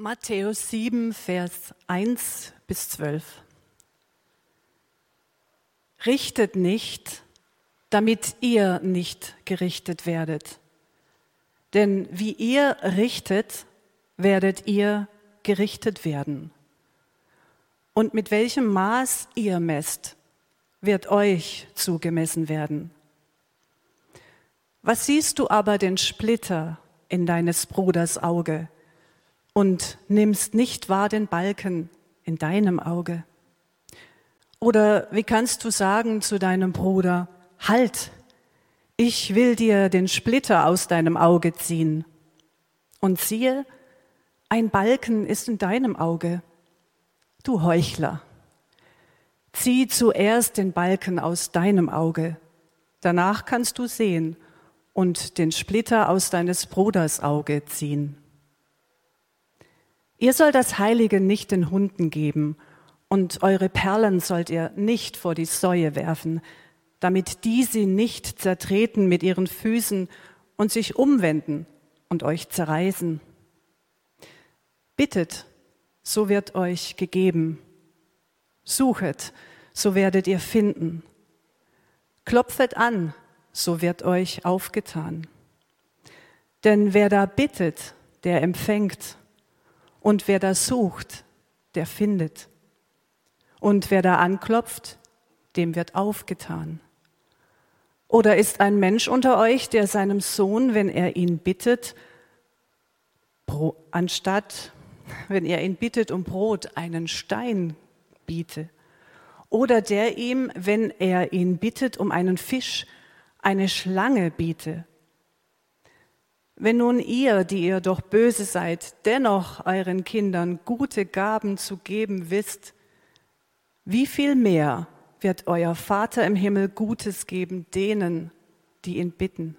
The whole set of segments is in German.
Matthäus 7, Vers 1 bis 12. Richtet nicht, damit ihr nicht gerichtet werdet. Denn wie ihr richtet, werdet ihr gerichtet werden. Und mit welchem Maß ihr messt, wird euch zugemessen werden. Was siehst du aber den Splitter in deines Bruders Auge? Und nimmst nicht wahr den Balken in deinem Auge? Oder wie kannst du sagen zu deinem Bruder, halt, ich will dir den Splitter aus deinem Auge ziehen. Und siehe, ein Balken ist in deinem Auge. Du Heuchler, zieh zuerst den Balken aus deinem Auge, danach kannst du sehen und den Splitter aus deines Bruders Auge ziehen. Ihr sollt das Heilige nicht den Hunden geben und eure Perlen sollt ihr nicht vor die Säue werfen, damit die sie nicht zertreten mit ihren Füßen und sich umwenden und euch zerreißen. Bittet, so wird euch gegeben. Suchet, so werdet ihr finden. Klopfet an, so wird euch aufgetan. Denn wer da bittet, der empfängt. Und wer da sucht, der findet. Und wer da anklopft, dem wird aufgetan. Oder ist ein Mensch unter euch, der seinem Sohn, wenn er ihn bittet, anstatt, wenn er ihn bittet um Brot, einen Stein biete? Oder der ihm, wenn er ihn bittet um einen Fisch, eine Schlange biete? Wenn nun ihr, die ihr doch böse seid, dennoch euren Kindern gute Gaben zu geben wisst, wie viel mehr wird euer Vater im Himmel Gutes geben denen, die ihn bitten?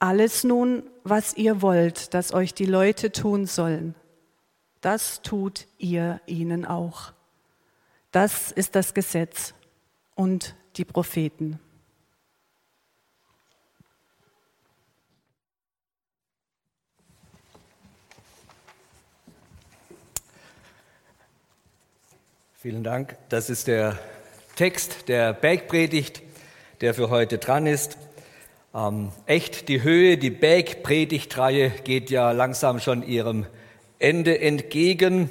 Alles nun, was ihr wollt, dass euch die Leute tun sollen, das tut ihr ihnen auch. Das ist das Gesetz und die Propheten. Vielen Dank. Das ist der Text der Bergpredigt, der für heute dran ist. Ähm, echt die Höhe, die Bergpredigtreihe geht ja langsam schon ihrem Ende entgegen.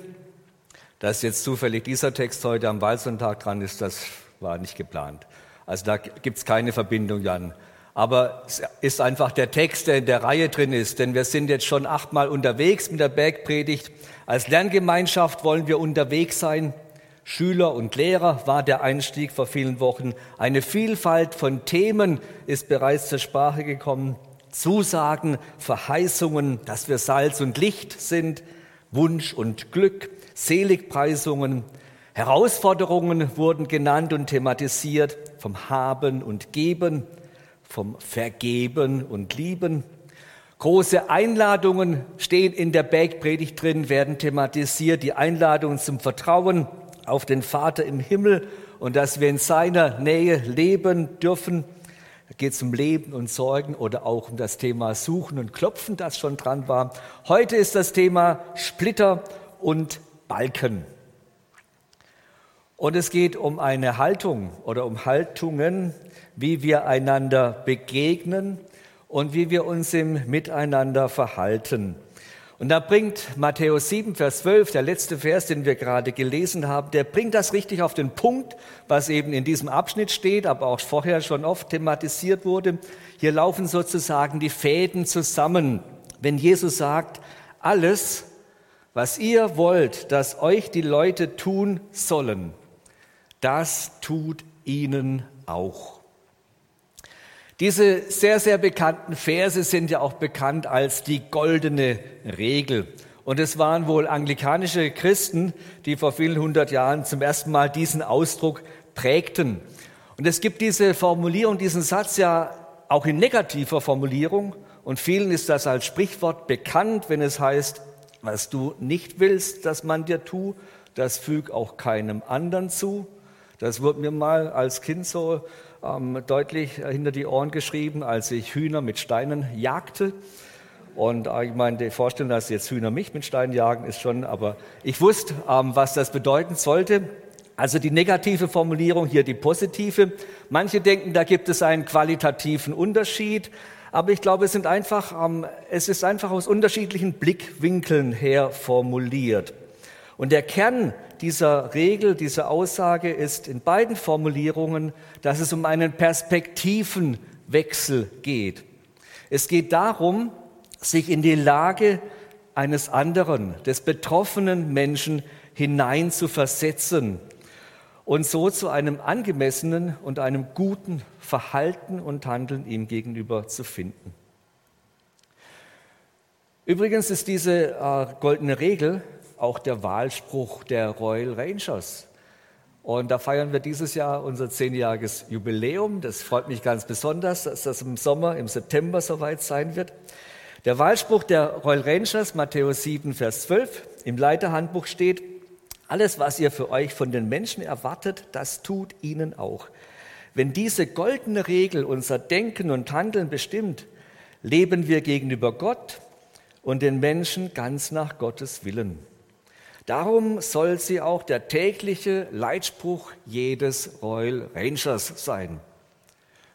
Dass jetzt zufällig dieser Text heute am Waldsonntag dran ist, das war nicht geplant. Also da gibt es keine Verbindung, Jan. Aber es ist einfach der Text, der in der Reihe drin ist, denn wir sind jetzt schon achtmal unterwegs mit der Bergpredigt. Als Lerngemeinschaft wollen wir unterwegs sein Schüler und Lehrer war der Einstieg vor vielen Wochen. Eine Vielfalt von Themen ist bereits zur Sprache gekommen. Zusagen, Verheißungen, dass wir Salz und Licht sind, Wunsch und Glück, Seligpreisungen, Herausforderungen wurden genannt und thematisiert vom Haben und Geben, vom Vergeben und Lieben. Große Einladungen stehen in der Bergpredigt drin, werden thematisiert, die Einladungen zum Vertrauen, auf den Vater im Himmel und dass wir in seiner Nähe leben dürfen. Da geht es um Leben und Sorgen oder auch um das Thema Suchen und Klopfen, das schon dran war. Heute ist das Thema Splitter und Balken. Und es geht um eine Haltung oder um Haltungen, wie wir einander begegnen und wie wir uns im Miteinander verhalten. Und da bringt Matthäus 7, Vers 12, der letzte Vers, den wir gerade gelesen haben, der bringt das richtig auf den Punkt, was eben in diesem Abschnitt steht, aber auch vorher schon oft thematisiert wurde. Hier laufen sozusagen die Fäden zusammen. Wenn Jesus sagt, alles, was ihr wollt, dass euch die Leute tun sollen, das tut ihnen auch. Diese sehr, sehr bekannten Verse sind ja auch bekannt als die goldene Regel. Und es waren wohl anglikanische Christen, die vor vielen hundert Jahren zum ersten Mal diesen Ausdruck prägten. Und es gibt diese Formulierung, diesen Satz ja auch in negativer Formulierung. Und vielen ist das als Sprichwort bekannt, wenn es heißt, was du nicht willst, dass man dir tu, das füg auch keinem anderen zu. Das wurde mir mal als Kind so ähm, deutlich hinter die Ohren geschrieben, als ich Hühner mit Steinen jagte. Und äh, ich meine, die Vorstellung, dass jetzt Hühner mich mit Steinen jagen, ist schon, aber ich wusste, ähm, was das bedeuten sollte. Also die negative Formulierung, hier die positive. Manche denken, da gibt es einen qualitativen Unterschied. Aber ich glaube, es, sind einfach, ähm, es ist einfach aus unterschiedlichen Blickwinkeln her formuliert. Und der Kern dieser Regel, dieser Aussage ist in beiden Formulierungen, dass es um einen Perspektivenwechsel geht. Es geht darum, sich in die Lage eines anderen, des betroffenen Menschen hinein zu versetzen und so zu einem angemessenen und einem guten Verhalten und Handeln ihm gegenüber zu finden. Übrigens ist diese äh, goldene Regel auch der Wahlspruch der Royal Rangers. Und da feiern wir dieses Jahr unser zehnjähriges Jubiläum. Das freut mich ganz besonders, dass das im Sommer, im September soweit sein wird. Der Wahlspruch der Royal Rangers, Matthäus 7, Vers 12, im Leiterhandbuch steht, alles, was ihr für euch von den Menschen erwartet, das tut ihnen auch. Wenn diese goldene Regel unser Denken und Handeln bestimmt, leben wir gegenüber Gott und den Menschen ganz nach Gottes Willen. Darum soll sie auch der tägliche Leitspruch jedes Royal Rangers sein.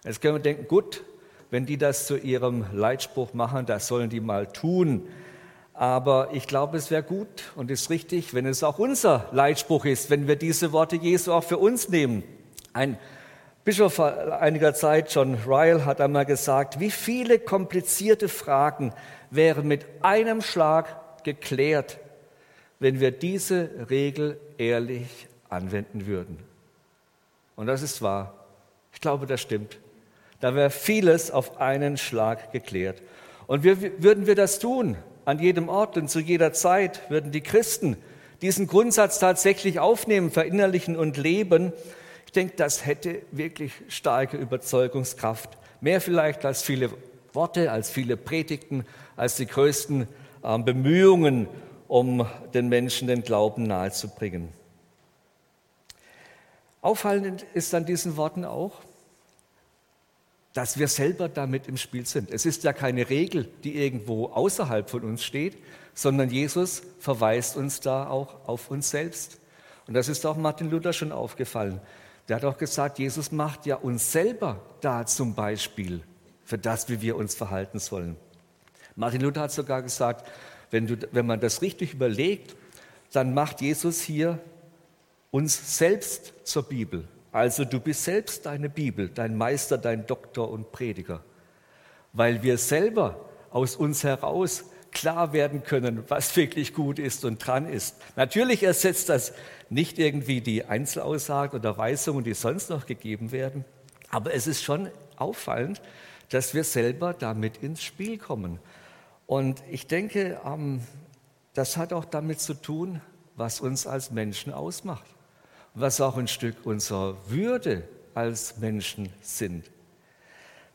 Jetzt können wir denken, gut, wenn die das zu ihrem Leitspruch machen, das sollen die mal tun. Aber ich glaube, es wäre gut und ist richtig, wenn es auch unser Leitspruch ist, wenn wir diese Worte Jesu auch für uns nehmen. Ein Bischof vor einiger Zeit, John Ryle, hat einmal gesagt, wie viele komplizierte Fragen wären mit einem Schlag geklärt, wenn wir diese Regel ehrlich anwenden würden. Und das ist wahr. Ich glaube, das stimmt. Da wäre vieles auf einen Schlag geklärt. Und wir, würden wir das tun, an jedem Ort und zu jeder Zeit, würden die Christen diesen Grundsatz tatsächlich aufnehmen, verinnerlichen und leben, ich denke, das hätte wirklich starke Überzeugungskraft. Mehr vielleicht als viele Worte, als viele Predigten, als die größten äh, Bemühungen um den Menschen den Glauben nahezubringen. Auffallend ist an diesen Worten auch, dass wir selber damit im Spiel sind. Es ist ja keine Regel, die irgendwo außerhalb von uns steht, sondern Jesus verweist uns da auch auf uns selbst. Und das ist auch Martin Luther schon aufgefallen. Der hat auch gesagt, Jesus macht ja uns selber da zum Beispiel für das, wie wir uns verhalten sollen. Martin Luther hat sogar gesagt, wenn, du, wenn man das richtig überlegt, dann macht Jesus hier uns selbst zur Bibel. Also du bist selbst deine Bibel, dein Meister, dein Doktor und Prediger. Weil wir selber aus uns heraus klar werden können, was wirklich gut ist und dran ist. Natürlich ersetzt das nicht irgendwie die Einzelaussagen oder Weisungen, die sonst noch gegeben werden, aber es ist schon auffallend, dass wir selber damit ins Spiel kommen. Und ich denke, ähm, das hat auch damit zu tun, was uns als Menschen ausmacht, was auch ein Stück unserer Würde als Menschen sind.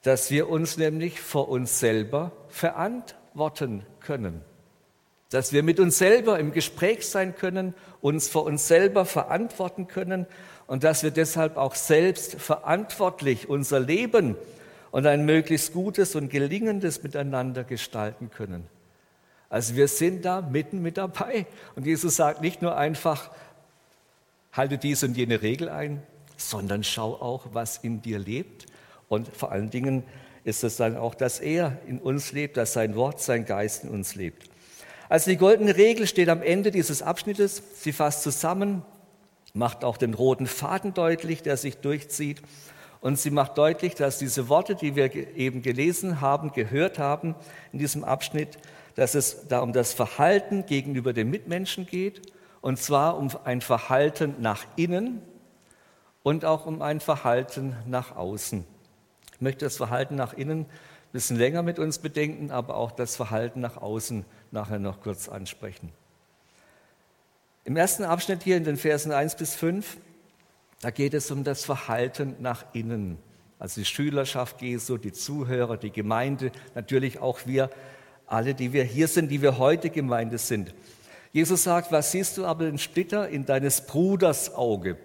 Dass wir uns nämlich vor uns selber verantworten können. Dass wir mit uns selber im Gespräch sein können, uns vor uns selber verantworten können und dass wir deshalb auch selbst verantwortlich unser Leben und ein möglichst gutes und gelingendes Miteinander gestalten können. Also wir sind da mitten mit dabei. Und Jesus sagt nicht nur einfach, halte diese und jene Regel ein, sondern schau auch, was in dir lebt. Und vor allen Dingen ist es dann auch, dass er in uns lebt, dass sein Wort, sein Geist in uns lebt. Also die goldene Regel steht am Ende dieses Abschnittes. Sie fasst zusammen, macht auch den roten Faden deutlich, der sich durchzieht. Und sie macht deutlich, dass diese Worte, die wir eben gelesen haben, gehört haben in diesem Abschnitt, dass es da um das Verhalten gegenüber den Mitmenschen geht, und zwar um ein Verhalten nach innen und auch um ein Verhalten nach außen. Ich möchte das Verhalten nach innen ein bisschen länger mit uns bedenken, aber auch das Verhalten nach außen nachher noch kurz ansprechen. Im ersten Abschnitt hier in den Versen 1 bis 5 da geht es um das Verhalten nach innen. Also die Schülerschaft Jesu, die Zuhörer, die Gemeinde, natürlich auch wir alle, die wir hier sind, die wir heute Gemeinde sind. Jesus sagt, was siehst du aber den Splitter in deines Bruders Auge?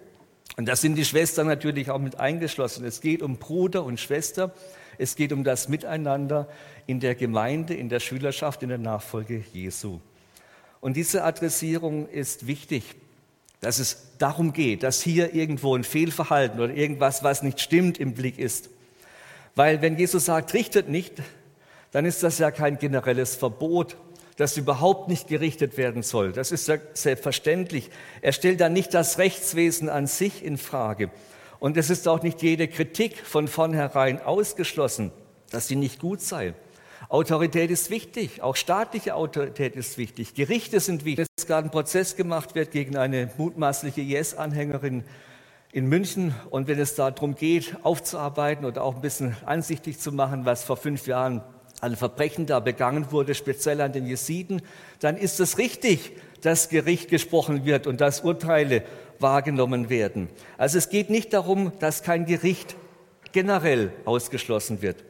Und da sind die Schwestern natürlich auch mit eingeschlossen. Es geht um Bruder und Schwester. Es geht um das Miteinander in der Gemeinde, in der Schülerschaft, in der Nachfolge Jesu. Und diese Adressierung ist wichtig, dass es darum geht, dass hier irgendwo ein Fehlverhalten oder irgendwas, was nicht stimmt, im Blick ist. Weil wenn Jesus sagt, richtet nicht, dann ist das ja kein generelles Verbot, das überhaupt nicht gerichtet werden soll. Das ist selbstverständlich. Er stellt dann nicht das Rechtswesen an sich in Frage. Und es ist auch nicht jede Kritik von vornherein ausgeschlossen, dass sie nicht gut sei. Autorität ist wichtig, auch staatliche Autorität ist wichtig, Gerichte sind wichtig. Wenn gerade ein Prozess gemacht wird gegen eine mutmaßliche IS-Anhängerin in München und wenn es darum geht, aufzuarbeiten oder auch ein bisschen ansichtig zu machen, was vor fünf Jahren an Verbrechen da begangen wurde, speziell an den Jesiden, dann ist es richtig, dass Gericht gesprochen wird und dass Urteile wahrgenommen werden. Also es geht nicht darum, dass kein Gericht generell ausgeschlossen wird.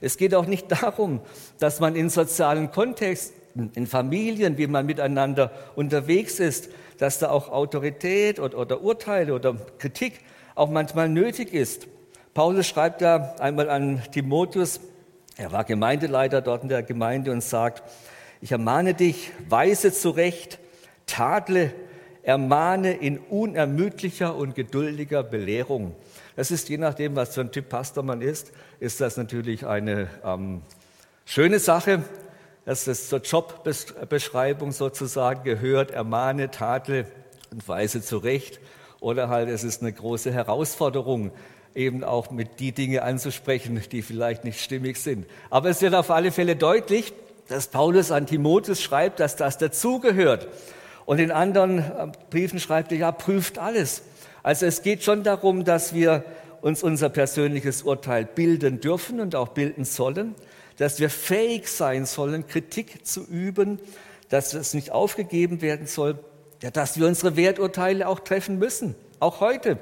Es geht auch nicht darum, dass man in sozialen Kontexten, in Familien, wie man miteinander unterwegs ist, dass da auch Autorität oder, oder Urteile oder Kritik auch manchmal nötig ist. Paulus schreibt da einmal an Timotheus, er war Gemeindeleiter dort in der Gemeinde und sagt, ich ermahne dich, weise zurecht, tadle, ermahne in unermüdlicher und geduldiger Belehrung. Das ist je nachdem, was für ein Typ Pastor man ist, ist das natürlich eine ähm, schöne Sache, dass das zur Jobbeschreibung sozusagen gehört, ermahne, tadle und weise zurecht. Oder halt, es ist eine große Herausforderung, eben auch mit die Dinge anzusprechen, die vielleicht nicht stimmig sind. Aber es wird auf alle Fälle deutlich, dass Paulus an Timotheus schreibt, dass das dazugehört. Und in anderen äh, Briefen schreibt er, ja, prüft alles. Also es geht schon darum, dass wir uns unser persönliches Urteil bilden dürfen und auch bilden sollen, dass wir fähig sein sollen, Kritik zu üben, dass es nicht aufgegeben werden soll, ja, dass wir unsere Werturteile auch treffen müssen, auch heute.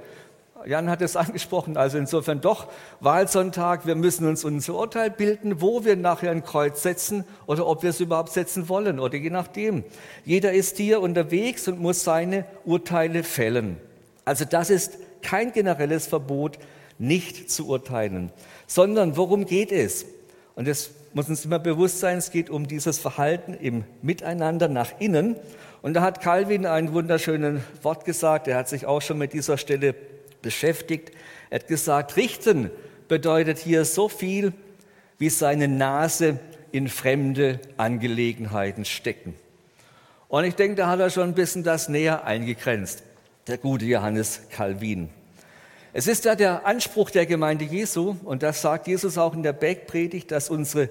Jan hat es angesprochen, also insofern doch Wahlsonntag, wir müssen uns unser Urteil bilden, wo wir nachher ein Kreuz setzen oder ob wir es überhaupt setzen wollen oder je nachdem. Jeder ist hier unterwegs und muss seine Urteile fällen. Also das ist kein generelles Verbot, nicht zu urteilen, sondern worum geht es? Und es muss uns immer bewusst sein, es geht um dieses Verhalten im Miteinander nach innen. Und da hat Calvin ein wunderschönes Wort gesagt, er hat sich auch schon mit dieser Stelle beschäftigt. Er hat gesagt, richten bedeutet hier so viel, wie seine Nase in fremde Angelegenheiten stecken. Und ich denke, da hat er schon ein bisschen das näher eingegrenzt, der gute Johannes Calvin. Es ist ja der Anspruch der Gemeinde Jesu, und das sagt Jesus auch in der Bergpredigt, dass unsere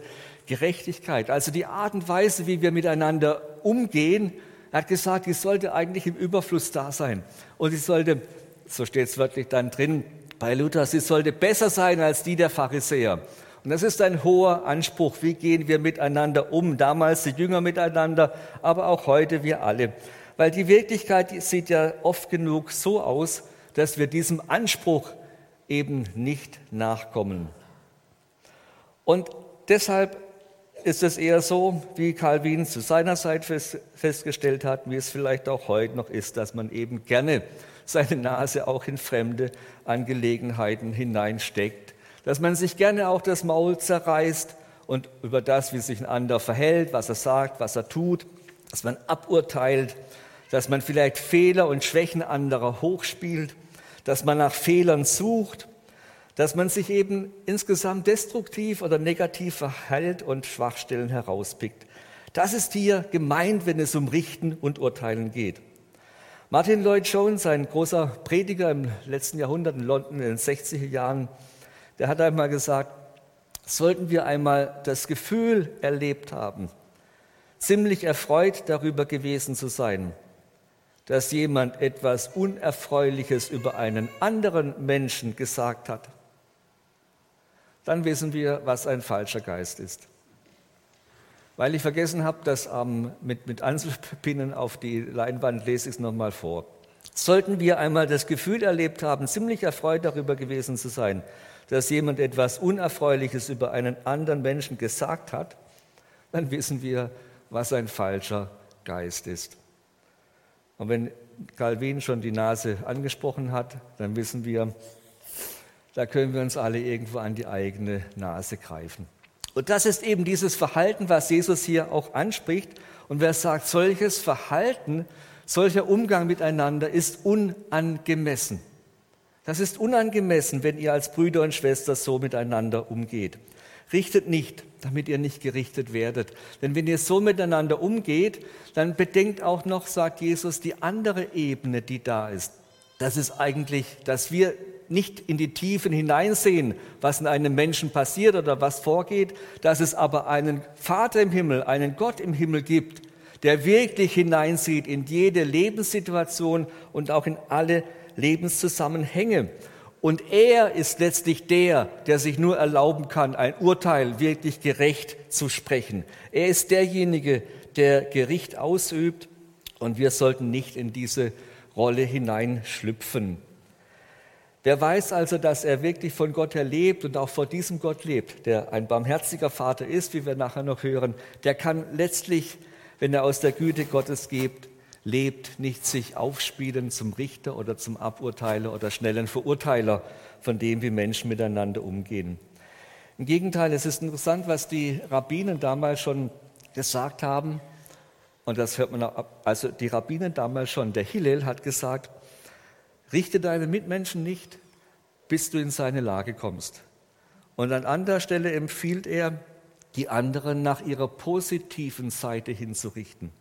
Gerechtigkeit, also die Art und Weise, wie wir miteinander umgehen, er hat gesagt, die sollte eigentlich im Überfluss da sein. Und sie sollte so steht es wörtlich dann drin bei Luther, sie sollte besser sein als die der Pharisäer. Und das ist ein hoher Anspruch. Wie gehen wir miteinander um? Damals die Jünger miteinander, aber auch heute wir alle. Weil die Wirklichkeit sieht ja oft genug so aus, dass wir diesem Anspruch eben nicht nachkommen. Und deshalb ist es eher so, wie Calvin zu seiner Zeit festgestellt hat, wie es vielleicht auch heute noch ist, dass man eben gerne seine Nase auch in fremde Angelegenheiten hineinsteckt, dass man sich gerne auch das Maul zerreißt und über das, wie sich ein anderer verhält, was er sagt, was er tut, dass man aburteilt, dass man vielleicht Fehler und Schwächen anderer hochspielt, dass man nach Fehlern sucht, dass man sich eben insgesamt destruktiv oder negativ verhält und Schwachstellen herauspickt. Das ist hier gemeint, wenn es um Richten und Urteilen geht. Martin Lloyd Jones, ein großer Prediger im letzten Jahrhundert in London in den 60er Jahren, der hat einmal gesagt, sollten wir einmal das Gefühl erlebt haben, ziemlich erfreut darüber gewesen zu sein, dass jemand etwas Unerfreuliches über einen anderen Menschen gesagt hat, dann wissen wir, was ein falscher Geist ist. Weil ich vergessen habe, das ähm, mit, mit Anzupinnen auf die Leinwand, lese ich es nochmal vor. Sollten wir einmal das Gefühl erlebt haben, ziemlich erfreut darüber gewesen zu sein, dass jemand etwas Unerfreuliches über einen anderen Menschen gesagt hat, dann wissen wir, was ein falscher Geist ist. Und wenn Calvin schon die Nase angesprochen hat, dann wissen wir, da können wir uns alle irgendwo an die eigene Nase greifen. Und das ist eben dieses Verhalten, was Jesus hier auch anspricht. Und wer sagt, solches Verhalten, solcher Umgang miteinander ist unangemessen. Das ist unangemessen, wenn ihr als Brüder und Schwestern so miteinander umgeht. Richtet nicht, damit ihr nicht gerichtet werdet. Denn wenn ihr so miteinander umgeht, dann bedenkt auch noch, sagt Jesus, die andere Ebene, die da ist. Das ist eigentlich, dass wir nicht in die Tiefen hineinsehen, was in einem Menschen passiert oder was vorgeht, dass es aber einen Vater im Himmel, einen Gott im Himmel gibt, der wirklich hineinsieht in jede Lebenssituation und auch in alle Lebenszusammenhänge. Und er ist letztlich der, der sich nur erlauben kann, ein Urteil wirklich gerecht zu sprechen. Er ist derjenige, der Gericht ausübt und wir sollten nicht in diese Rolle hineinschlüpfen. Wer weiß also, dass er wirklich von Gott her lebt und auch vor diesem Gott lebt, der ein barmherziger Vater ist, wie wir nachher noch hören, der kann letztlich, wenn er aus der Güte Gottes gibt, lebt, nicht sich aufspielen zum Richter oder zum Aburteiler oder schnellen Verurteiler von dem, wie Menschen miteinander umgehen. Im Gegenteil, es ist interessant, was die Rabbinen damals schon gesagt haben. Und das hört man auch, also die Rabbinen damals schon. Der Hillel hat gesagt, Richte deine Mitmenschen nicht, bis du in seine Lage kommst. Und an anderer Stelle empfiehlt er, die anderen nach ihrer positiven Seite hinzurichten.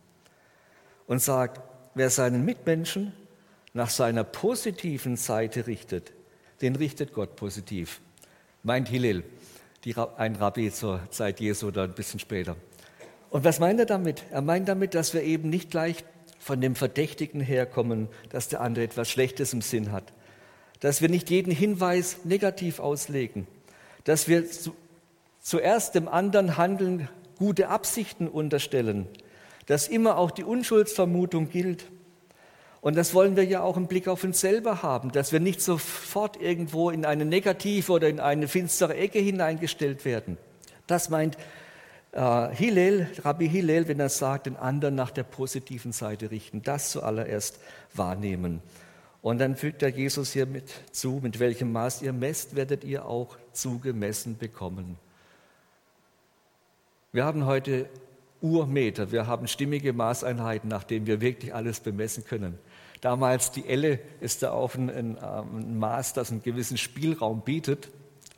Und sagt, wer seinen Mitmenschen nach seiner positiven Seite richtet, den richtet Gott positiv. Meint Hillel, die, ein Rabbi zur Zeit Jesu oder ein bisschen später. Und was meint er damit? Er meint damit, dass wir eben nicht gleich von dem Verdächtigen herkommen, dass der andere etwas Schlechtes im Sinn hat. Dass wir nicht jeden Hinweis negativ auslegen. Dass wir zu, zuerst dem anderen Handeln gute Absichten unterstellen. Dass immer auch die Unschuldsvermutung gilt. Und das wollen wir ja auch im Blick auf uns selber haben, dass wir nicht sofort irgendwo in eine negative oder in eine finstere Ecke hineingestellt werden. Das meint äh, Hillel, Rabbi Hillel, wenn er sagt, den anderen nach der positiven Seite richten, das zuallererst wahrnehmen. Und dann fügt er Jesus hier mit zu, mit welchem Maß ihr messt, werdet ihr auch zugemessen bekommen. Wir haben heute Urmeter, wir haben stimmige Maßeinheiten, nach denen wir wirklich alles bemessen können. Damals die Elle ist da auch ein, ein, ein Maß, das einen gewissen Spielraum bietet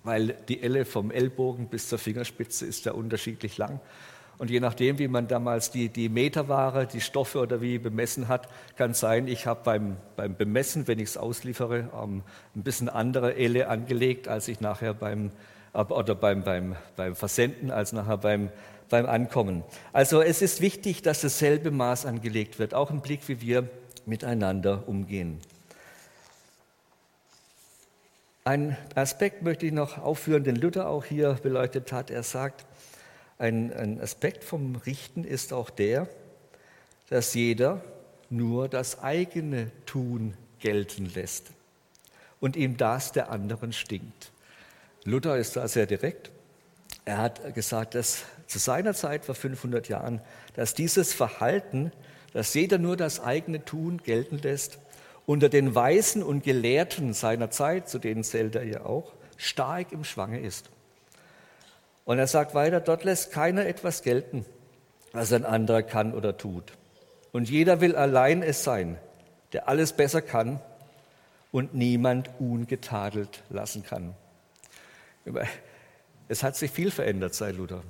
weil die Elle vom Ellbogen bis zur Fingerspitze ist ja unterschiedlich lang. Und je nachdem, wie man damals die, die Meterware, die Stoffe oder wie bemessen hat, kann sein, ich habe beim, beim Bemessen, wenn ich es ausliefere, ähm, ein bisschen andere Elle angelegt, als ich nachher beim, oder beim, beim, beim Versenden, als nachher beim, beim Ankommen. Also es ist wichtig, dass dasselbe Maß angelegt wird, auch im Blick, wie wir miteinander umgehen. Ein Aspekt möchte ich noch aufführen, den Luther auch hier beleuchtet hat. Er sagt, ein, ein Aspekt vom Richten ist auch der, dass jeder nur das eigene Tun gelten lässt und ihm das der anderen stinkt. Luther ist da sehr direkt. Er hat gesagt, dass zu seiner Zeit vor 500 Jahren, dass dieses Verhalten, dass jeder nur das eigene Tun gelten lässt, unter den Weisen und Gelehrten seiner Zeit, zu denen zählt er ja auch, stark im Schwange ist. Und er sagt weiter, dort lässt keiner etwas gelten, was ein anderer kann oder tut. Und jeder will allein es sein, der alles besser kann und niemand ungetadelt lassen kann. Es hat sich viel verändert seit Luther.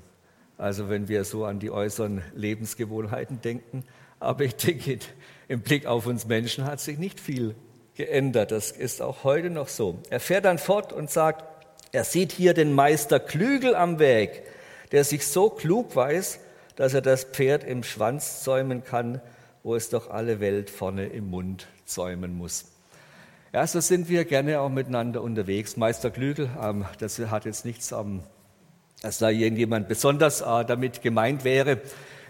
Also wenn wir so an die äußeren Lebensgewohnheiten denken, aber ich denke, im Blick auf uns Menschen hat sich nicht viel geändert. Das ist auch heute noch so. Er fährt dann fort und sagt, er sieht hier den Meister Klügel am Weg, der sich so klug weiß, dass er das Pferd im Schwanz zäumen kann, wo es doch alle Welt vorne im Mund zäumen muss. Ja, so sind wir gerne auch miteinander unterwegs. Meister Klügel, ähm, das hat jetzt nichts, ähm, dass da irgendjemand besonders äh, damit gemeint wäre.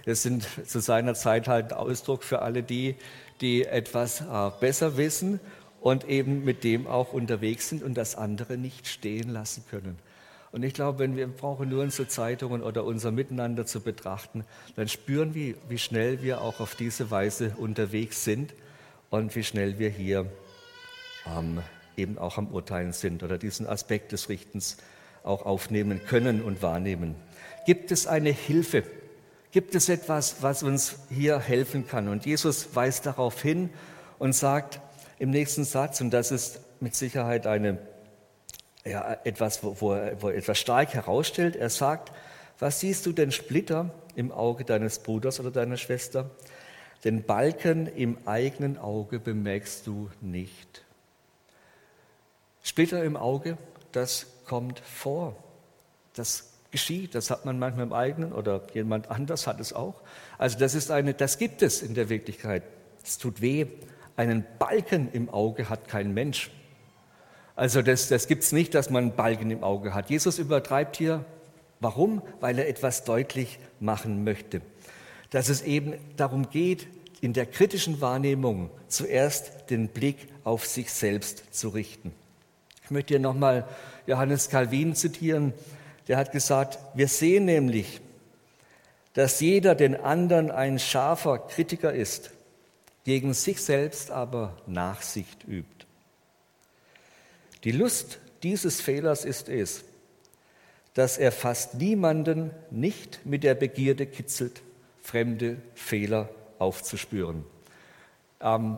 Das sind zu seiner Zeit halt Ausdruck für alle die, die etwas äh, besser wissen und eben mit dem auch unterwegs sind und das andere nicht stehen lassen können. Und ich glaube, wenn wir brauchen nur unsere Zeitungen oder unser Miteinander zu betrachten, dann spüren wir, wie schnell wir auch auf diese Weise unterwegs sind und wie schnell wir hier ähm, eben auch am Urteilen sind oder diesen Aspekt des Richtens auch aufnehmen können und wahrnehmen. Gibt es eine Hilfe? Gibt es etwas, was uns hier helfen kann? Und Jesus weist darauf hin und sagt im nächsten Satz, und das ist mit Sicherheit eine, ja, etwas, wo, wo, wo er etwas stark herausstellt, er sagt, was siehst du denn Splitter im Auge deines Bruders oder deiner Schwester? Den Balken im eigenen Auge bemerkst du nicht. Splitter im Auge, das kommt vor. Das geschieht, das hat man manchmal im eigenen oder jemand anders hat es auch. Also das ist eine, das gibt es in der Wirklichkeit. Es tut weh. Einen Balken im Auge hat kein Mensch. Also das, das gibt es nicht, dass man einen Balken im Auge hat. Jesus übertreibt hier. Warum? Weil er etwas deutlich machen möchte. Dass es eben darum geht, in der kritischen Wahrnehmung zuerst den Blick auf sich selbst zu richten. Ich möchte hier nochmal Johannes Calvin zitieren. Der hat gesagt, wir sehen nämlich, dass jeder den anderen ein scharfer Kritiker ist, gegen sich selbst aber Nachsicht übt. Die Lust dieses Fehlers ist es, dass er fast niemanden nicht mit der Begierde kitzelt, fremde Fehler aufzuspüren. Ähm,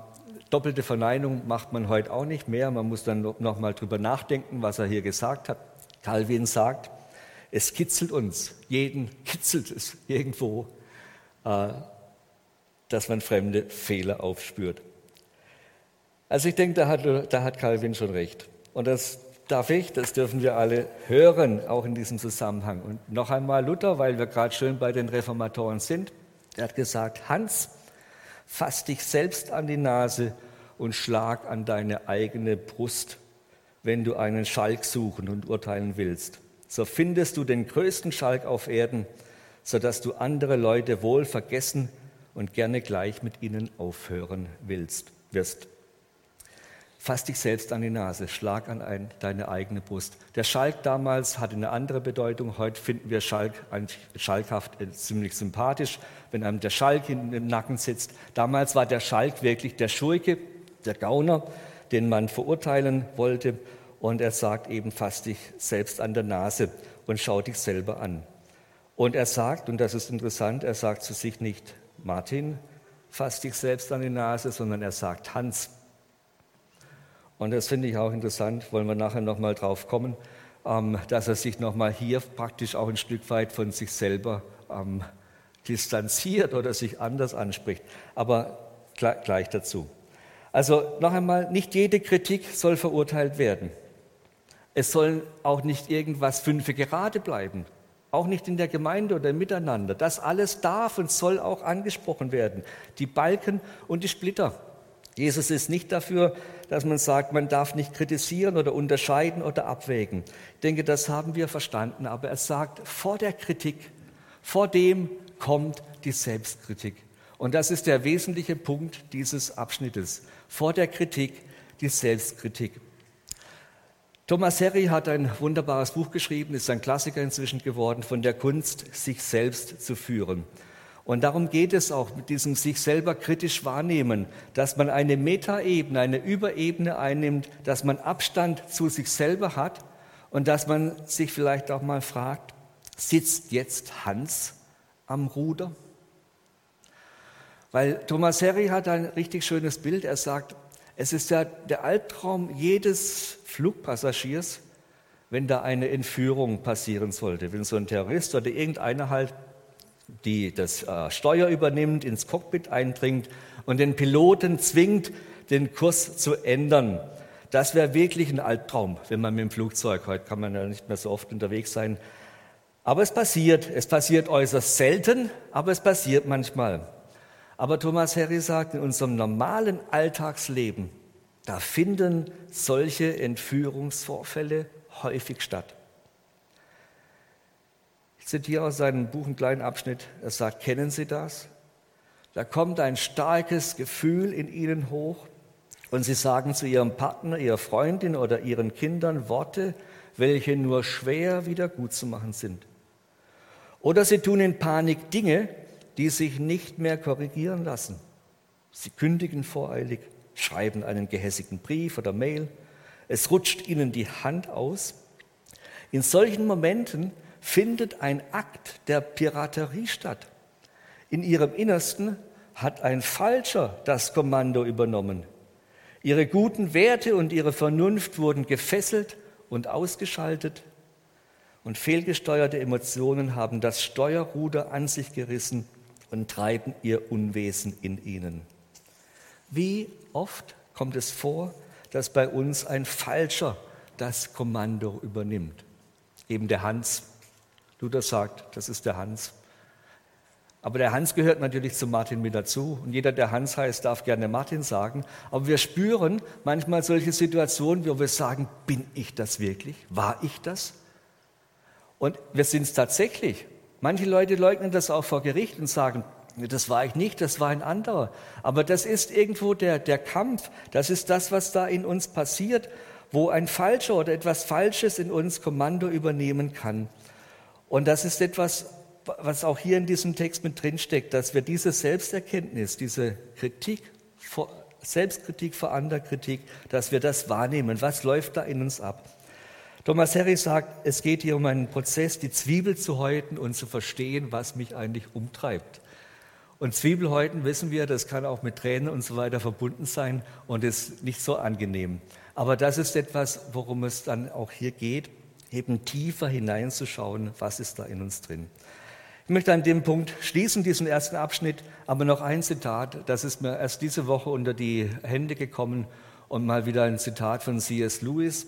doppelte Verneinung macht man heute auch nicht mehr. Man muss dann noch mal drüber nachdenken, was er hier gesagt hat. Calvin sagt, es kitzelt uns, jeden kitzelt es irgendwo, äh, dass man fremde Fehler aufspürt. Also ich denke, da hat, da hat Calvin schon recht. Und das darf ich, das dürfen wir alle hören, auch in diesem Zusammenhang. Und noch einmal Luther, weil wir gerade schön bei den Reformatoren sind, er hat gesagt, Hans, fass dich selbst an die Nase und schlag an deine eigene Brust, wenn du einen Schalk suchen und urteilen willst so findest du den größten Schalk auf Erden, sodass du andere Leute wohl vergessen und gerne gleich mit ihnen aufhören willst, wirst. Fass dich selbst an die Nase, schlag an ein, deine eigene Brust. Der Schalk damals hatte eine andere Bedeutung. Heute finden wir Schalk schalkhaft äh, ziemlich sympathisch, wenn einem der Schalk in, im Nacken sitzt. Damals war der Schalk wirklich der Schurke, der Gauner, den man verurteilen wollte. Und er sagt eben, fass dich selbst an der Nase und schau dich selber an. Und er sagt, und das ist interessant, er sagt zu sich nicht, Martin, fass dich selbst an die Nase, sondern er sagt, Hans. Und das finde ich auch interessant, wollen wir nachher nochmal drauf kommen, ähm, dass er sich nochmal hier praktisch auch ein Stück weit von sich selber ähm, distanziert oder sich anders anspricht. Aber gleich dazu. Also noch einmal, nicht jede Kritik soll verurteilt werden. Es soll auch nicht irgendwas fünfe gerade bleiben, auch nicht in der Gemeinde oder miteinander. Das alles darf und soll auch angesprochen werden. Die Balken und die Splitter. Jesus ist nicht dafür, dass man sagt, man darf nicht kritisieren oder unterscheiden oder abwägen. Ich denke, das haben wir verstanden. Aber er sagt, vor der Kritik, vor dem kommt die Selbstkritik. Und das ist der wesentliche Punkt dieses Abschnittes. Vor der Kritik die Selbstkritik. Thomas Harry hat ein wunderbares Buch geschrieben, ist ein Klassiker inzwischen geworden, von der Kunst, sich selbst zu führen. Und darum geht es auch mit diesem sich selber kritisch wahrnehmen, dass man eine Metaebene, eine Überebene einnimmt, dass man Abstand zu sich selber hat und dass man sich vielleicht auch mal fragt, sitzt jetzt Hans am Ruder? Weil Thomas Harry hat ein richtig schönes Bild. Er sagt, es ist ja der Albtraum jedes Flugpassagiers, wenn da eine Entführung passieren sollte, wenn so ein Terrorist oder irgendeiner halt die das äh, Steuer übernimmt, ins Cockpit eindringt und den Piloten zwingt, den Kurs zu ändern. Das wäre wirklich ein Albtraum, wenn man mit dem Flugzeug, heute kann man ja nicht mehr so oft unterwegs sein. Aber es passiert, es passiert äußerst selten, aber es passiert manchmal. Aber Thomas Harry sagt, in unserem normalen Alltagsleben, da finden solche Entführungsvorfälle häufig statt. Zitiere aus seinem Buch einen kleinen Abschnitt. Er sagt, kennen Sie das? Da kommt ein starkes Gefühl in Ihnen hoch und Sie sagen zu Ihrem Partner, Ihrer Freundin oder Ihren Kindern Worte, welche nur schwer wieder gut zu machen sind. Oder Sie tun in Panik Dinge, die sich nicht mehr korrigieren lassen. Sie kündigen voreilig, schreiben einen gehässigen Brief oder Mail, es rutscht ihnen die Hand aus. In solchen Momenten findet ein Akt der Piraterie statt. In ihrem Innersten hat ein Falscher das Kommando übernommen. Ihre guten Werte und ihre Vernunft wurden gefesselt und ausgeschaltet und fehlgesteuerte Emotionen haben das Steuerruder an sich gerissen und treiben ihr Unwesen in ihnen. Wie oft kommt es vor, dass bei uns ein Falscher das Kommando übernimmt? Eben der Hans. Luther sagt, das ist der Hans. Aber der Hans gehört natürlich zu Martin mit dazu. Und jeder, der Hans heißt, darf gerne Martin sagen. Aber wir spüren manchmal solche Situationen, wo wir sagen, bin ich das wirklich? War ich das? Und wir sind es tatsächlich. Manche Leute leugnen das auch vor Gericht und sagen, das war ich nicht, das war ein anderer. Aber das ist irgendwo der, der Kampf. Das ist das, was da in uns passiert, wo ein Falscher oder etwas Falsches in uns Kommando übernehmen kann. Und das ist etwas, was auch hier in diesem Text mit drinsteckt, dass wir diese Selbsterkenntnis, diese Kritik, Selbstkritik vor anderer Kritik, dass wir das wahrnehmen. Was läuft da in uns ab? Thomas Harry sagt, es geht hier um einen Prozess, die Zwiebel zu häuten und zu verstehen, was mich eigentlich umtreibt. Und Zwiebelhäuten wissen wir, das kann auch mit Tränen und so weiter verbunden sein und ist nicht so angenehm. Aber das ist etwas, worum es dann auch hier geht, eben tiefer hineinzuschauen, was ist da in uns drin. Ich möchte an dem Punkt schließen, diesen ersten Abschnitt, aber noch ein Zitat, das ist mir erst diese Woche unter die Hände gekommen und mal wieder ein Zitat von C.S. Lewis.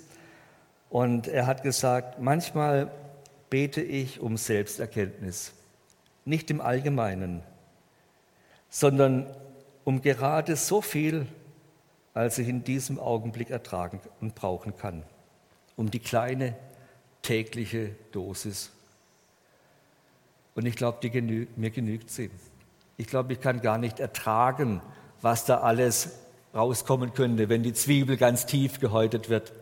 Und er hat gesagt, manchmal bete ich um Selbsterkenntnis, nicht im Allgemeinen, sondern um gerade so viel, als ich in diesem Augenblick ertragen und brauchen kann, um die kleine tägliche Dosis. Und ich glaube, genü mir genügt sie. Ich glaube, ich kann gar nicht ertragen, was da alles rauskommen könnte, wenn die Zwiebel ganz tief gehäutet wird.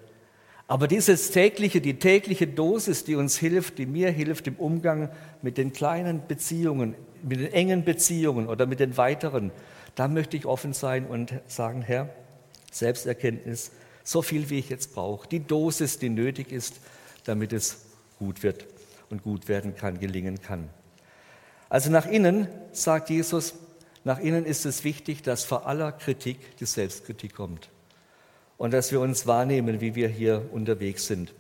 Aber dieses tägliche, die tägliche Dosis, die uns hilft, die mir hilft im Umgang mit den kleinen Beziehungen, mit den engen Beziehungen oder mit den weiteren, da möchte ich offen sein und sagen, Herr, Selbsterkenntnis, so viel wie ich jetzt brauche, die Dosis, die nötig ist, damit es gut wird und gut werden kann, gelingen kann. Also nach innen, sagt Jesus, nach innen ist es wichtig, dass vor aller Kritik die Selbstkritik kommt und dass wir uns wahrnehmen, wie wir hier unterwegs sind.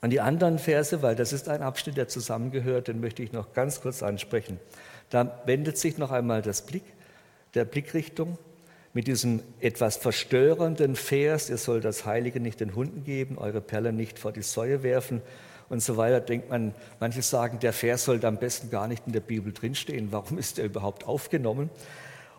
An die anderen Verse, weil das ist ein Abschnitt, der zusammengehört, den möchte ich noch ganz kurz ansprechen. Da wendet sich noch einmal das Blick, der Blickrichtung mit diesem etwas verstörenden Vers, ihr sollt das Heilige nicht den Hunden geben, eure Perle nicht vor die Säue werfen und so weiter, denkt man, manche sagen, der Vers sollte am besten gar nicht in der Bibel drinstehen. Warum ist er überhaupt aufgenommen?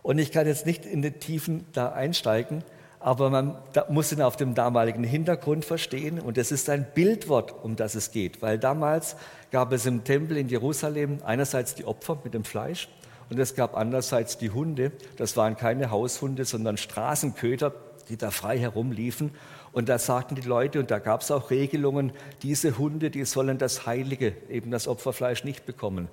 Und ich kann jetzt nicht in den Tiefen da einsteigen, aber man muss ihn auf dem damaligen Hintergrund verstehen. Und es ist ein Bildwort, um das es geht, weil damals gab es im Tempel in Jerusalem einerseits die Opfer mit dem Fleisch und es gab andererseits die Hunde. Das waren keine Haushunde, sondern Straßenköter, die da frei herumliefen. Und da sagten die Leute, und da gab es auch Regelungen, diese Hunde, die sollen das Heilige, eben das Opferfleisch nicht bekommen.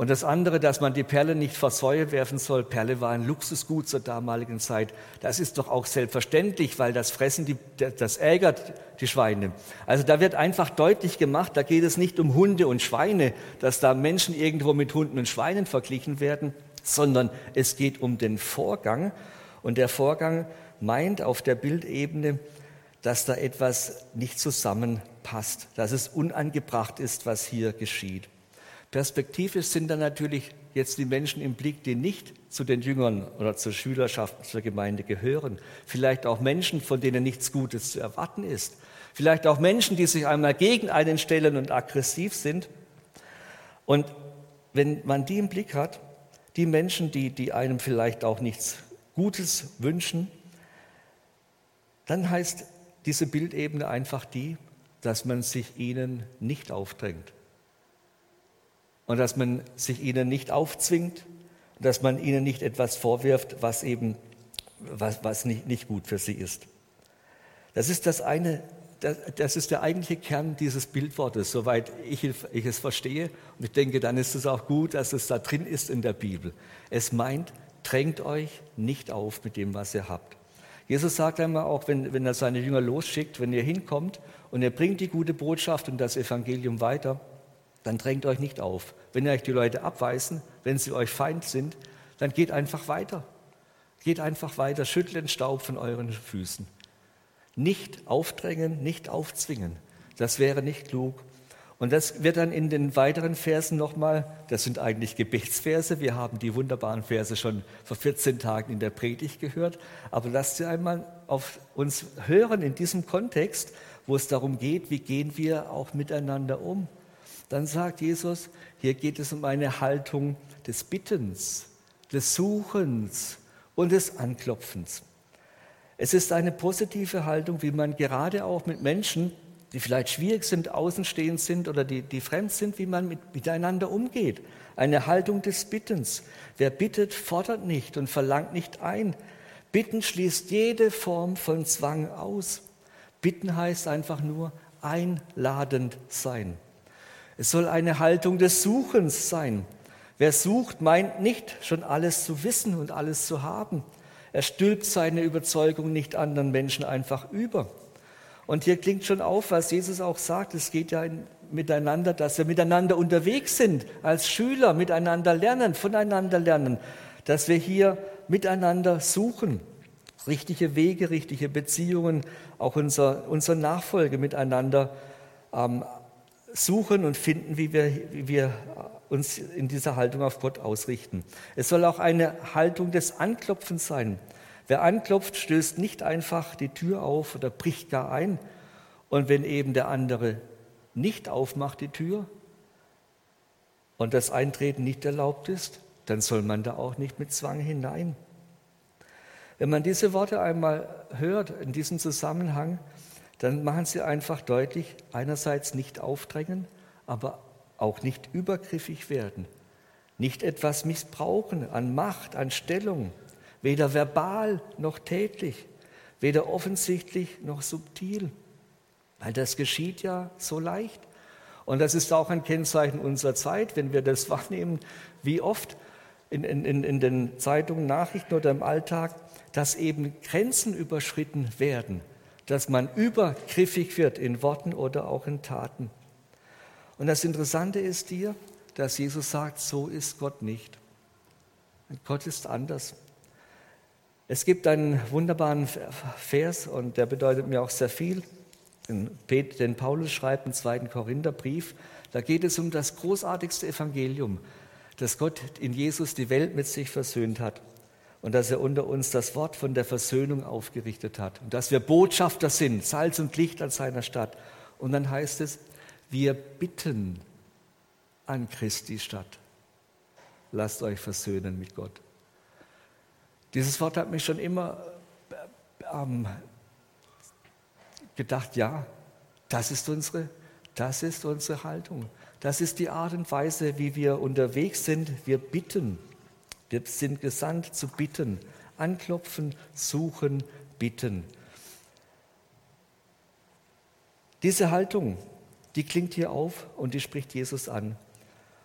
Und das andere, dass man die Perle nicht vor Säue werfen soll. Perle war ein Luxusgut zur damaligen Zeit. Das ist doch auch selbstverständlich, weil das Fressen, die, das ärgert die Schweine. Also da wird einfach deutlich gemacht, da geht es nicht um Hunde und Schweine, dass da Menschen irgendwo mit Hunden und Schweinen verglichen werden, sondern es geht um den Vorgang. Und der Vorgang meint auf der Bildebene, dass da etwas nicht zusammenpasst, dass es unangebracht ist, was hier geschieht. Perspektivisch sind dann natürlich jetzt die Menschen im Blick, die nicht zu den Jüngern oder zur Schülerschaft, zur Gemeinde gehören. Vielleicht auch Menschen, von denen nichts Gutes zu erwarten ist. Vielleicht auch Menschen, die sich einmal gegen einen stellen und aggressiv sind. Und wenn man die im Blick hat, die Menschen, die, die einem vielleicht auch nichts Gutes wünschen, dann heißt diese Bildebene einfach die, dass man sich ihnen nicht aufdrängt und dass man sich ihnen nicht aufzwingt, dass man ihnen nicht etwas vorwirft, was eben was, was nicht, nicht gut für sie ist. Das ist das eine, das, das ist der eigentliche Kern dieses Bildwortes, soweit ich, ich es verstehe. Und ich denke, dann ist es auch gut, dass es da drin ist in der Bibel. Es meint, drängt euch nicht auf mit dem, was ihr habt. Jesus sagt einmal auch, wenn, wenn er seine Jünger losschickt, wenn ihr hinkommt und ihr bringt die gute Botschaft und das Evangelium weiter, dann drängt euch nicht auf. Wenn euch die Leute abweisen, wenn sie euch Feind sind, dann geht einfach weiter. Geht einfach weiter, schüttelt den Staub von euren Füßen. Nicht aufdrängen, nicht aufzwingen. Das wäre nicht klug. Und das wird dann in den weiteren Versen nochmal, das sind eigentlich Gebetsverse, wir haben die wunderbaren Verse schon vor 14 Tagen in der Predigt gehört, aber lasst sie einmal auf uns hören in diesem Kontext, wo es darum geht, wie gehen wir auch miteinander um. Dann sagt Jesus, hier geht es um eine Haltung des Bittens, des Suchens und des Anklopfens. Es ist eine positive Haltung, wie man gerade auch mit Menschen die vielleicht schwierig sind, außenstehend sind oder die, die fremd sind, wie man mit, miteinander umgeht. Eine Haltung des Bittens. Wer bittet, fordert nicht und verlangt nicht ein. Bitten schließt jede Form von Zwang aus. Bitten heißt einfach nur einladend sein. Es soll eine Haltung des Suchens sein. Wer sucht, meint nicht schon alles zu wissen und alles zu haben. Er stülpt seine Überzeugung nicht anderen Menschen einfach über. Und hier klingt schon auf, was Jesus auch sagt. Es geht ja miteinander, dass wir miteinander unterwegs sind, als Schüler miteinander lernen, voneinander lernen, dass wir hier miteinander suchen, richtige Wege, richtige Beziehungen, auch unser, unsere Nachfolge miteinander ähm, suchen und finden, wie wir, wie wir uns in dieser Haltung auf Gott ausrichten. Es soll auch eine Haltung des Anklopfens sein. Wer anklopft, stößt nicht einfach die Tür auf oder bricht gar ein. Und wenn eben der andere nicht aufmacht, die Tür, und das Eintreten nicht erlaubt ist, dann soll man da auch nicht mit Zwang hinein. Wenn man diese Worte einmal hört in diesem Zusammenhang, dann machen sie einfach deutlich, einerseits nicht aufdrängen, aber auch nicht übergriffig werden, nicht etwas missbrauchen an Macht, an Stellung, weder verbal noch tätlich, weder offensichtlich noch subtil, weil das geschieht ja so leicht. Und das ist auch ein Kennzeichen unserer Zeit, wenn wir das wahrnehmen, wie oft in, in, in den Zeitungen, Nachrichten oder im Alltag, dass eben Grenzen überschritten werden, dass man übergriffig wird in Worten oder auch in Taten. Und das Interessante ist hier, dass Jesus sagt, so ist Gott nicht. Gott ist anders. Es gibt einen wunderbaren Vers und der bedeutet mir auch sehr viel, den Paulus schreibt im zweiten Korintherbrief. Da geht es um das großartigste Evangelium, dass Gott in Jesus die Welt mit sich versöhnt hat und dass er unter uns das Wort von der Versöhnung aufgerichtet hat und dass wir Botschafter sind, Salz und Licht an seiner Stadt. Und dann heißt es, wir bitten an Christi Stadt, lasst euch versöhnen mit Gott. Dieses Wort hat mich schon immer ähm, gedacht, ja, das ist unsere, das ist unsere Haltung. Das ist die Art und Weise, wie wir unterwegs sind. Wir bitten. Wir sind gesandt zu bitten. Anklopfen, suchen, bitten. Diese Haltung, die klingt hier auf und die spricht Jesus an.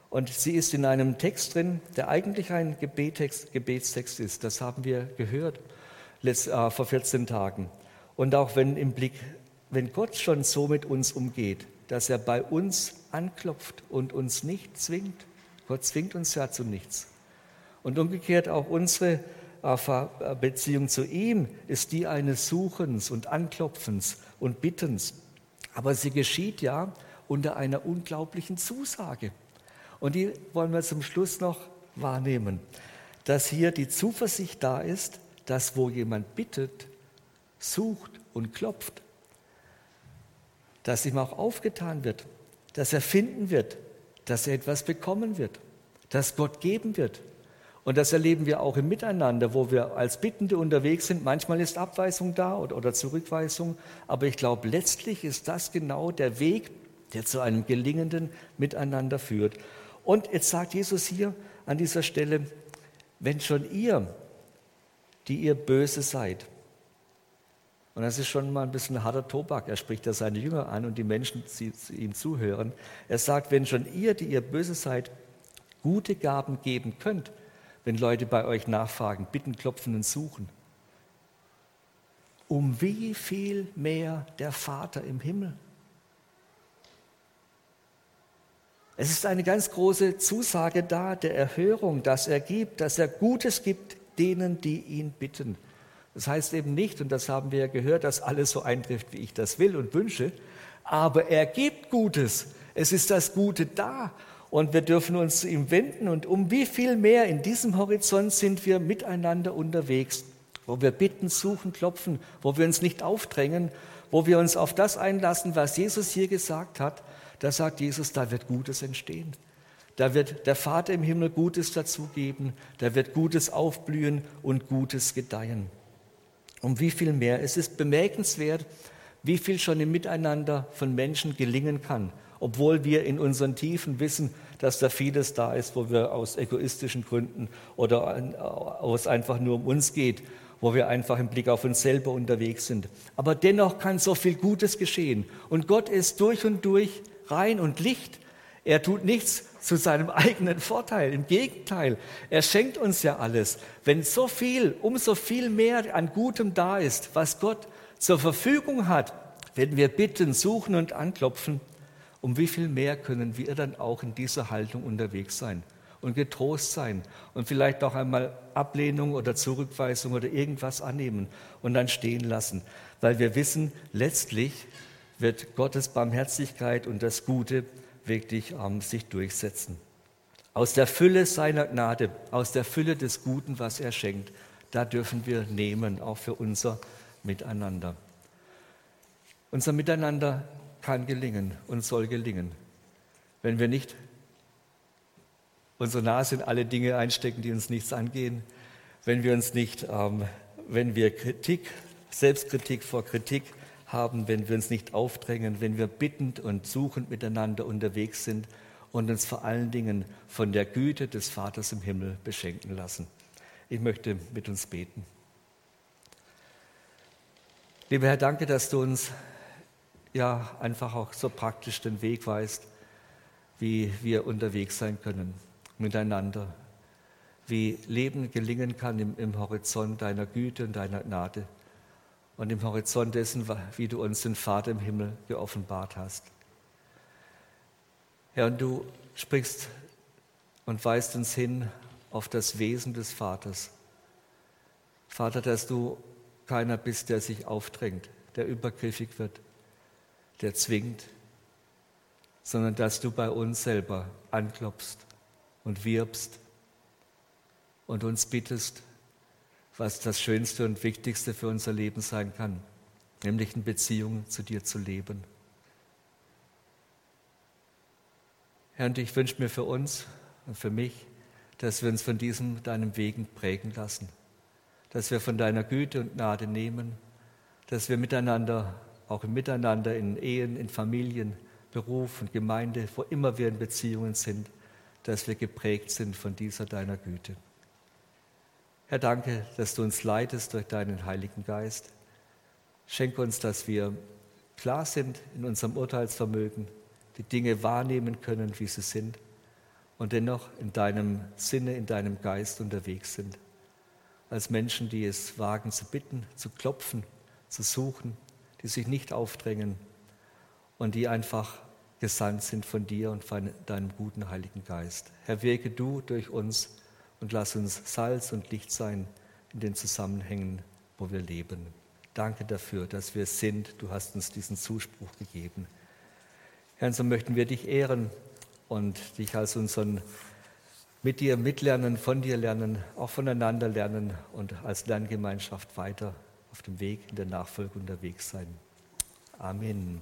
Und sie ist in einem Text drin, der eigentlich ein Gebettext, Gebetstext ist. Das haben wir gehört äh, vor 14 Tagen. Und auch wenn im Blick, wenn Gott schon so mit uns umgeht, dass er bei uns anklopft und uns nicht zwingt. Gott zwingt uns ja zu nichts. Und umgekehrt auch unsere äh, äh, Beziehung zu ihm ist die eines Suchens und Anklopfens und Bittens. Aber sie geschieht ja unter einer unglaublichen Zusage. Und die wollen wir zum Schluss noch wahrnehmen, dass hier die Zuversicht da ist, dass wo jemand bittet, sucht und klopft, dass ihm auch aufgetan wird, dass er finden wird, dass er etwas bekommen wird, dass Gott geben wird. Und das erleben wir auch im Miteinander, wo wir als Bittende unterwegs sind. Manchmal ist Abweisung da oder, Zurückweisung, aber ich glaube, letztlich ist das genau der Weg, der zu einem gelingenden Miteinander führt. Und jetzt sagt Jesus hier an dieser Stelle, wenn schon ihr, die ihr böse seid, und das ist schon mal ein bisschen harter Tobak, er spricht ja seine Jünger an und die Menschen, die ihm zuhören. Er sagt, wenn schon ihr, die ihr böse seid, gute Gaben geben könnt, wenn Leute bei euch nachfragen, bitten, klopfen und suchen. um wie viel mehr der Vater im Himmel. Es ist eine ganz große Zusage da der Erhörung, dass er gibt, dass er Gutes gibt denen, die ihn bitten. Das heißt eben nicht, und das haben wir ja gehört, dass alles so eintrifft, wie ich das will und wünsche, aber er gibt Gutes. Es ist das Gute da und wir dürfen uns zu ihm wenden. Und um wie viel mehr in diesem Horizont sind wir miteinander unterwegs, wo wir bitten, suchen, klopfen, wo wir uns nicht aufdrängen, wo wir uns auf das einlassen, was Jesus hier gesagt hat. Da sagt Jesus, da wird Gutes entstehen. Da wird der Vater im Himmel Gutes dazugeben, da wird Gutes aufblühen und Gutes gedeihen. Um wie viel mehr? Es ist bemerkenswert, wie viel schon im Miteinander von Menschen gelingen kann, obwohl wir in unseren Tiefen wissen, dass da vieles da ist, wo wir aus egoistischen Gründen oder aus einfach nur um uns geht, wo wir einfach im Blick auf uns selber unterwegs sind. Aber dennoch kann so viel Gutes geschehen. Und Gott ist durch und durch rein und Licht. Er tut nichts zu seinem eigenen Vorteil. Im Gegenteil, er schenkt uns ja alles. Wenn so viel, umso viel mehr an Gutem da ist, was Gott zur Verfügung hat, wenn wir bitten, suchen und anklopfen, um wie viel mehr können wir dann auch in dieser Haltung unterwegs sein und getrost sein und vielleicht auch einmal Ablehnung oder Zurückweisung oder irgendwas annehmen und dann stehen lassen, weil wir wissen, letztlich wird Gottes Barmherzigkeit und das Gute wirklich ähm, sich durchsetzen. Aus der Fülle seiner Gnade, aus der Fülle des Guten, was er schenkt, da dürfen wir nehmen, auch für unser Miteinander. Unser Miteinander kann gelingen und soll gelingen, wenn wir nicht unsere Nase in alle Dinge einstecken, die uns nichts angehen, wenn wir uns nicht, ähm, wenn wir Kritik, Selbstkritik vor Kritik haben, wenn wir uns nicht aufdrängen, wenn wir bittend und suchend miteinander unterwegs sind und uns vor allen Dingen von der Güte des Vaters im Himmel beschenken lassen. Ich möchte mit uns beten. Lieber Herr, danke, dass du uns ja einfach auch so praktisch den Weg weißt, wie wir unterwegs sein können miteinander, wie Leben gelingen kann im, im Horizont deiner Güte und deiner Gnade und im Horizont dessen, wie du uns den Vater im Himmel geoffenbart hast. Herr, und du sprichst und weist uns hin auf das Wesen des Vaters. Vater, dass du keiner bist, der sich aufdrängt, der übergriffig wird, der zwingt, sondern dass du bei uns selber anklopfst und wirbst und uns bittest, was das Schönste und Wichtigste für unser Leben sein kann, nämlich in Beziehung zu dir zu leben. Herr, und ich wünsche mir für uns und für mich, dass wir uns von diesem deinem Wegen prägen lassen, dass wir von deiner Güte und Gnade nehmen, dass wir miteinander auch im Miteinander, in Ehen, in Familien, Beruf und Gemeinde, wo immer wir in Beziehungen sind, dass wir geprägt sind von dieser deiner Güte. Herr, danke, dass du uns leitest durch deinen Heiligen Geist. Schenke uns, dass wir klar sind in unserem Urteilsvermögen, die Dinge wahrnehmen können, wie sie sind und dennoch in deinem Sinne, in deinem Geist unterwegs sind. Als Menschen, die es wagen zu bitten, zu klopfen, zu suchen die sich nicht aufdrängen und die einfach gesandt sind von dir und von deinem guten Heiligen Geist. Herr, wirke du durch uns und lass uns Salz und Licht sein in den Zusammenhängen, wo wir leben. Danke dafür, dass wir sind. Du hast uns diesen Zuspruch gegeben. Herr, so möchten wir dich ehren und dich als unseren mit dir mitlernen, von dir lernen, auch voneinander lernen und als Lerngemeinschaft weiter auf dem Weg in der Nachfolge unterwegs sein. Amen.